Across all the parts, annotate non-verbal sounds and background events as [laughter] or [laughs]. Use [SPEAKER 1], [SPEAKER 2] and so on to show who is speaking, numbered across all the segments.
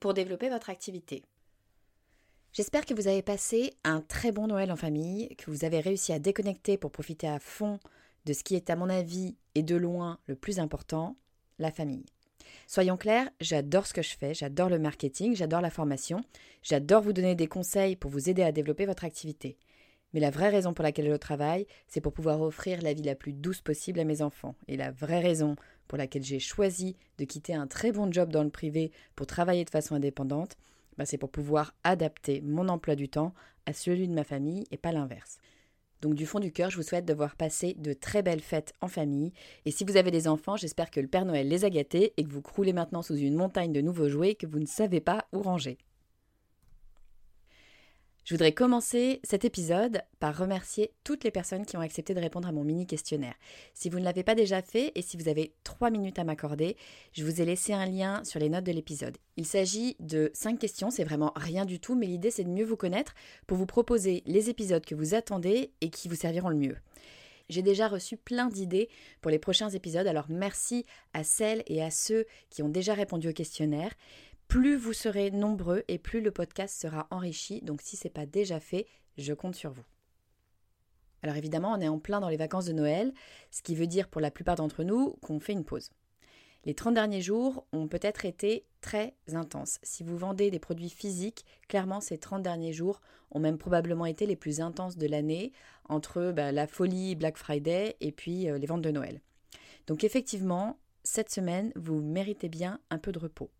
[SPEAKER 1] pour développer votre activité. J'espère que vous avez passé un très bon Noël en famille, que vous avez réussi à déconnecter pour profiter à fond de ce qui est à mon avis et de loin le plus important, la famille. Soyons clairs, j'adore ce que je fais, j'adore le marketing, j'adore la formation, j'adore vous donner des conseils pour vous aider à développer votre activité. Mais la vraie raison pour laquelle je travaille, c'est pour pouvoir offrir la vie la plus douce possible à mes enfants. Et la vraie raison pour laquelle j'ai choisi de quitter un très bon job dans le privé pour travailler de façon indépendante, bah, c'est pour pouvoir adapter mon emploi du temps à celui de ma famille et pas l'inverse. Donc du fond du cœur, je vous souhaite de voir passer de très belles fêtes en famille. Et si vous avez des enfants, j'espère que le Père Noël les a gâtés et que vous croulez maintenant sous une montagne de nouveaux jouets que vous ne savez pas où ranger. Je voudrais commencer cet épisode par remercier toutes les personnes qui ont accepté de répondre à mon mini questionnaire. Si vous ne l'avez pas déjà fait et si vous avez trois minutes à m'accorder, je vous ai laissé un lien sur les notes de l'épisode. Il s'agit de cinq questions, c'est vraiment rien du tout, mais l'idée c'est de mieux vous connaître pour vous proposer les épisodes que vous attendez et qui vous serviront le mieux. J'ai déjà reçu plein d'idées pour les prochains épisodes, alors merci à celles et à ceux qui ont déjà répondu au questionnaire plus vous serez nombreux et plus le podcast sera enrichi. Donc si ce n'est pas déjà fait, je compte sur vous. Alors évidemment, on est en plein dans les vacances de Noël, ce qui veut dire pour la plupart d'entre nous qu'on fait une pause. Les 30 derniers jours ont peut-être été très intenses. Si vous vendez des produits physiques, clairement ces 30 derniers jours ont même probablement été les plus intenses de l'année, entre bah, la folie Black Friday et puis euh, les ventes de Noël. Donc effectivement, cette semaine, vous méritez bien un peu de repos.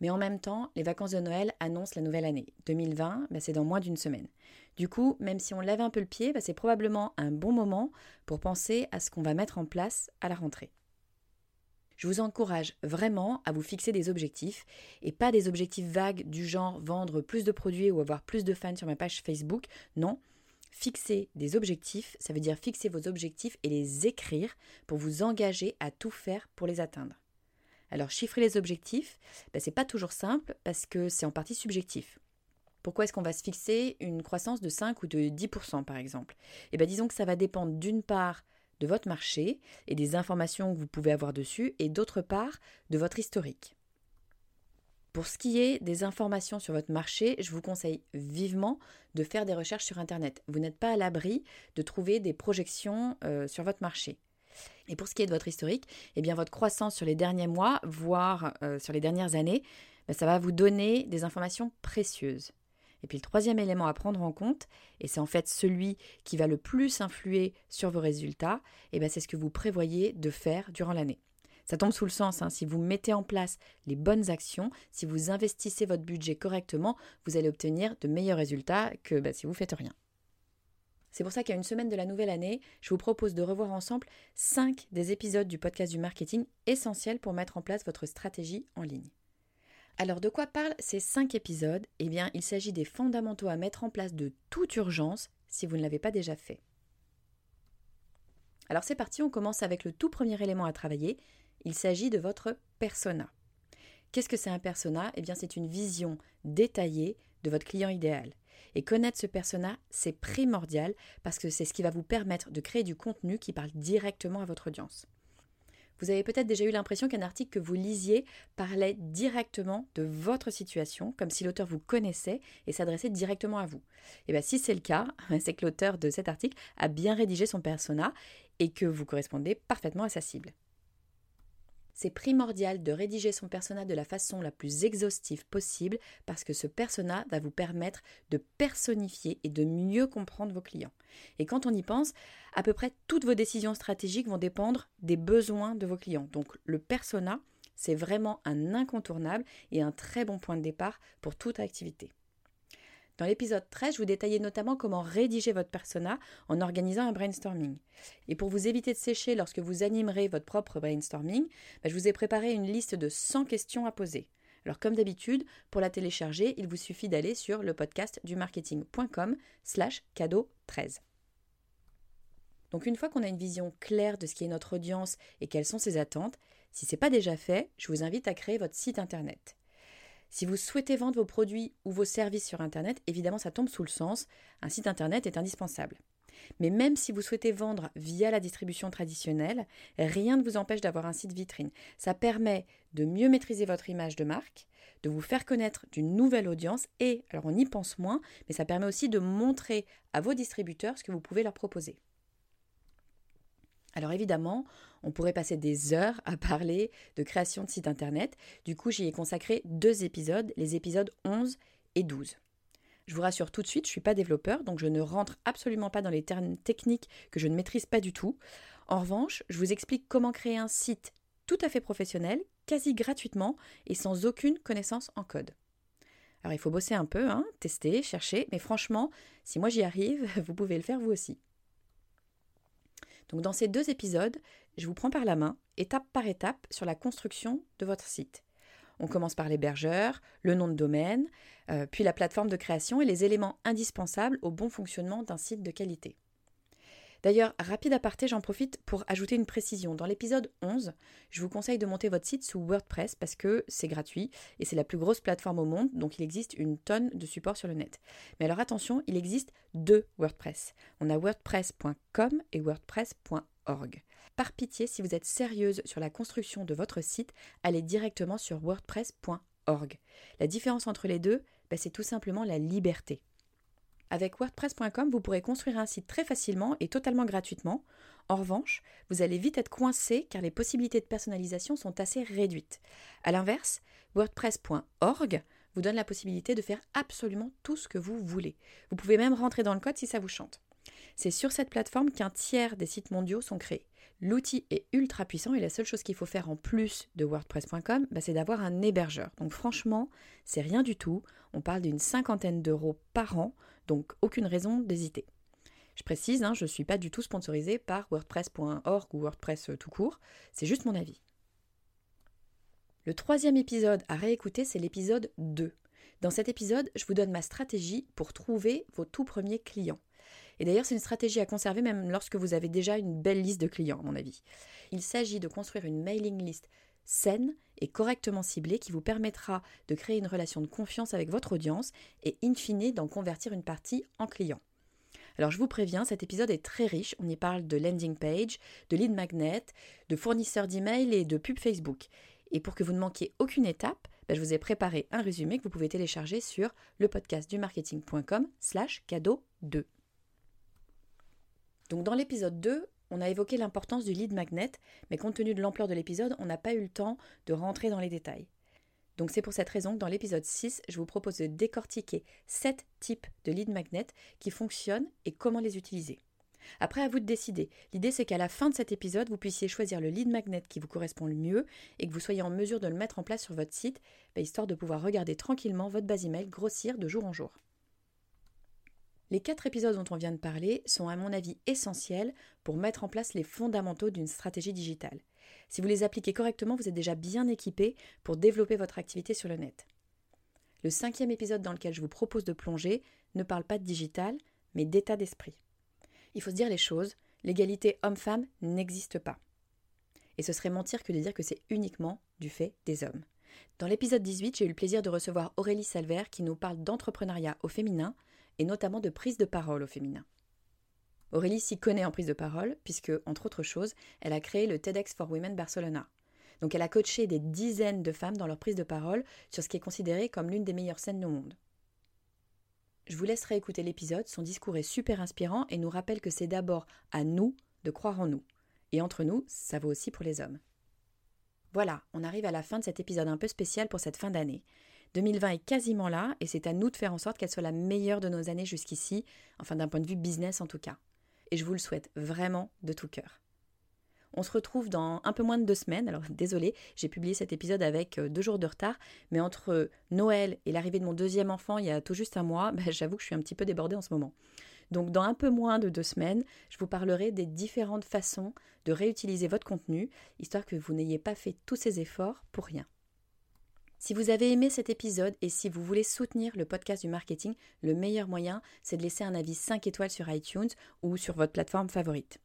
[SPEAKER 1] Mais en même temps, les vacances de Noël annoncent la nouvelle année. 2020, bah, c'est dans moins d'une semaine. Du coup, même si on lève un peu le pied, bah, c'est probablement un bon moment pour penser à ce qu'on va mettre en place à la rentrée. Je vous encourage vraiment à vous fixer des objectifs et pas des objectifs vagues du genre vendre plus de produits ou avoir plus de fans sur ma page Facebook. Non, fixer des objectifs, ça veut dire fixer vos objectifs et les écrire pour vous engager à tout faire pour les atteindre. Alors chiffrer les objectifs, ben, ce n'est pas toujours simple parce que c'est en partie subjectif. Pourquoi est-ce qu'on va se fixer une croissance de 5 ou de 10% par exemple? Eh bien disons que ça va dépendre d'une part de votre marché et des informations que vous pouvez avoir dessus et d'autre part de votre historique. Pour ce qui est des informations sur votre marché, je vous conseille vivement de faire des recherches sur Internet. Vous n'êtes pas à l'abri de trouver des projections euh, sur votre marché. Et pour ce qui est de votre historique, eh votre croissance sur les derniers mois, voire euh, sur les dernières années, ben, ça va vous donner des informations précieuses. Et puis le troisième élément à prendre en compte, et c'est en fait celui qui va le plus influer sur vos résultats, eh c'est ce que vous prévoyez de faire durant l'année. Ça tombe sous le sens, hein. si vous mettez en place les bonnes actions, si vous investissez votre budget correctement, vous allez obtenir de meilleurs résultats que ben, si vous faites rien. C'est pour ça qu'à une semaine de la nouvelle année, je vous propose de revoir ensemble 5 des épisodes du podcast du marketing essentiels pour mettre en place votre stratégie en ligne. Alors de quoi parlent ces 5 épisodes? Eh bien, il s'agit des fondamentaux à mettre en place de toute urgence si vous ne l'avez pas déjà fait. Alors c'est parti, on commence avec le tout premier élément à travailler. Il s'agit de votre persona. Qu'est-ce que c'est un persona? Eh bien, c'est une vision détaillée de votre client idéal. Et connaître ce persona, c'est primordial parce que c'est ce qui va vous permettre de créer du contenu qui parle directement à votre audience. Vous avez peut-être déjà eu l'impression qu'un article que vous lisiez parlait directement de votre situation, comme si l'auteur vous connaissait et s'adressait directement à vous. Et bien si c'est le cas, [laughs] c'est que l'auteur de cet article a bien rédigé son persona et que vous correspondez parfaitement à sa cible c'est primordial de rédiger son persona de la façon la plus exhaustive possible parce que ce persona va vous permettre de personnifier et de mieux comprendre vos clients. Et quand on y pense, à peu près toutes vos décisions stratégiques vont dépendre des besoins de vos clients. Donc le persona, c'est vraiment un incontournable et un très bon point de départ pour toute activité. Dans l'épisode 13, je vous détaillais notamment comment rédiger votre persona en organisant un brainstorming. Et pour vous éviter de sécher lorsque vous animerez votre propre brainstorming, bah, je vous ai préparé une liste de 100 questions à poser. Alors comme d'habitude, pour la télécharger, il vous suffit d'aller sur le podcast du marketing.com slash cadeau 13. Donc une fois qu'on a une vision claire de ce qui est notre audience et quelles sont ses attentes, si ce n'est pas déjà fait, je vous invite à créer votre site internet. Si vous souhaitez vendre vos produits ou vos services sur Internet, évidemment ça tombe sous le sens, un site Internet est indispensable. Mais même si vous souhaitez vendre via la distribution traditionnelle, rien ne vous empêche d'avoir un site vitrine. Ça permet de mieux maîtriser votre image de marque, de vous faire connaître d'une nouvelle audience et, alors on y pense moins, mais ça permet aussi de montrer à vos distributeurs ce que vous pouvez leur proposer. Alors évidemment, on pourrait passer des heures à parler de création de site internet. Du coup, j'y ai consacré deux épisodes, les épisodes 11 et 12. Je vous rassure tout de suite, je ne suis pas développeur, donc je ne rentre absolument pas dans les termes techniques que je ne maîtrise pas du tout. En revanche, je vous explique comment créer un site tout à fait professionnel, quasi gratuitement et sans aucune connaissance en code. Alors il faut bosser un peu, hein, tester, chercher, mais franchement, si moi j'y arrive, [laughs] vous pouvez le faire vous aussi. Donc dans ces deux épisodes, je vous prends par la main, étape par étape, sur la construction de votre site. On commence par l'hébergeur, le nom de domaine, euh, puis la plateforme de création et les éléments indispensables au bon fonctionnement d'un site de qualité. D'ailleurs, rapide aparté, j'en profite pour ajouter une précision. Dans l'épisode 11, je vous conseille de monter votre site sous WordPress parce que c'est gratuit et c'est la plus grosse plateforme au monde, donc il existe une tonne de supports sur le net. Mais alors attention, il existe deux WordPress. On a wordpress.com et wordpress.org. Par pitié, si vous êtes sérieuse sur la construction de votre site, allez directement sur wordpress.org. La différence entre les deux, bah, c'est tout simplement la liberté. Avec WordPress.com, vous pourrez construire un site très facilement et totalement gratuitement. En revanche, vous allez vite être coincé car les possibilités de personnalisation sont assez réduites. A l'inverse, WordPress.org vous donne la possibilité de faire absolument tout ce que vous voulez. Vous pouvez même rentrer dans le code si ça vous chante. C'est sur cette plateforme qu'un tiers des sites mondiaux sont créés. L'outil est ultra puissant et la seule chose qu'il faut faire en plus de WordPress.com, bah, c'est d'avoir un hébergeur. Donc franchement, c'est rien du tout. On parle d'une cinquantaine d'euros par an donc aucune raison d'hésiter. Je précise, hein, je ne suis pas du tout sponsorisée par WordPress.org ou WordPress tout court, c'est juste mon avis. Le troisième épisode à réécouter, c'est l'épisode 2. Dans cet épisode, je vous donne ma stratégie pour trouver vos tout premiers clients. Et d'ailleurs, c'est une stratégie à conserver même lorsque vous avez déjà une belle liste de clients, à mon avis. Il s'agit de construire une mailing list saine et correctement ciblée qui vous permettra de créer une relation de confiance avec votre audience et in fine d'en convertir une partie en client. Alors je vous préviens, cet épisode est très riche, on y parle de landing page, de lead magnet, de fournisseurs d'email et de pub Facebook. Et pour que vous ne manquiez aucune étape, bah, je vous ai préparé un résumé que vous pouvez télécharger sur le podcast du marketing.com slash cadeau 2. Donc dans l'épisode 2, on a évoqué l'importance du lead magnet, mais compte tenu de l'ampleur de l'épisode, on n'a pas eu le temps de rentrer dans les détails. Donc c'est pour cette raison que dans l'épisode 6, je vous propose de décortiquer 7 types de lead magnet qui fonctionnent et comment les utiliser. Après, à vous de décider. L'idée, c'est qu'à la fin de cet épisode, vous puissiez choisir le lead magnet qui vous correspond le mieux et que vous soyez en mesure de le mettre en place sur votre site, bah, histoire de pouvoir regarder tranquillement votre base email grossir de jour en jour. Les quatre épisodes dont on vient de parler sont à mon avis essentiels pour mettre en place les fondamentaux d'une stratégie digitale. Si vous les appliquez correctement, vous êtes déjà bien équipé pour développer votre activité sur le net. Le cinquième épisode dans lequel je vous propose de plonger ne parle pas de digital, mais d'état d'esprit. Il faut se dire les choses, l'égalité homme-femme n'existe pas. Et ce serait mentir que de dire que c'est uniquement du fait des hommes. Dans l'épisode 18, j'ai eu le plaisir de recevoir Aurélie Salver qui nous parle d'entrepreneuriat au féminin et notamment de prise de parole au féminin. Aurélie s'y connaît en prise de parole, puisque, entre autres choses, elle a créé le TEDx for Women Barcelona. Donc elle a coaché des dizaines de femmes dans leur prise de parole sur ce qui est considéré comme l'une des meilleures scènes au monde. Je vous laisserai écouter l'épisode, son discours est super inspirant et nous rappelle que c'est d'abord à nous de croire en nous. Et entre nous, ça vaut aussi pour les hommes. Voilà, on arrive à la fin de cet épisode un peu spécial pour cette fin d'année. 2020 est quasiment là et c'est à nous de faire en sorte qu'elle soit la meilleure de nos années jusqu'ici, enfin d'un point de vue business en tout cas. Et je vous le souhaite vraiment de tout cœur. On se retrouve dans un peu moins de deux semaines. Alors [laughs] désolé, j'ai publié cet épisode avec euh, deux jours de retard, mais entre Noël et l'arrivée de mon deuxième enfant il y a tout juste un mois, [laughs] bah, j'avoue que je suis un petit peu débordée en ce moment. Donc dans un peu moins de deux semaines, je vous parlerai des différentes façons de réutiliser votre contenu, histoire que vous n'ayez pas fait tous ces efforts pour rien. Si vous avez aimé cet épisode et si vous voulez soutenir le podcast du marketing, le meilleur moyen, c'est de laisser un avis 5 étoiles sur iTunes ou sur votre plateforme favorite.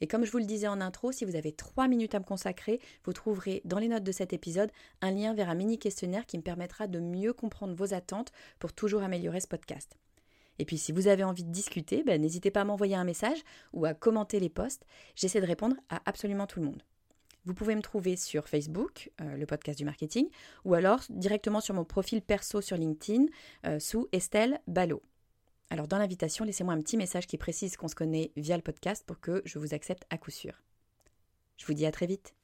[SPEAKER 1] Et comme je vous le disais en intro, si vous avez 3 minutes à me consacrer, vous trouverez dans les notes de cet épisode un lien vers un mini questionnaire qui me permettra de mieux comprendre vos attentes pour toujours améliorer ce podcast. Et puis si vous avez envie de discuter, ben, n'hésitez pas à m'envoyer un message ou à commenter les posts. J'essaie de répondre à absolument tout le monde. Vous pouvez me trouver sur Facebook, euh, le podcast du marketing, ou alors directement sur mon profil perso sur LinkedIn euh, sous Estelle Ballot. Alors dans l'invitation, laissez-moi un petit message qui précise qu'on se connaît via le podcast pour que je vous accepte à coup sûr. Je vous dis à très vite.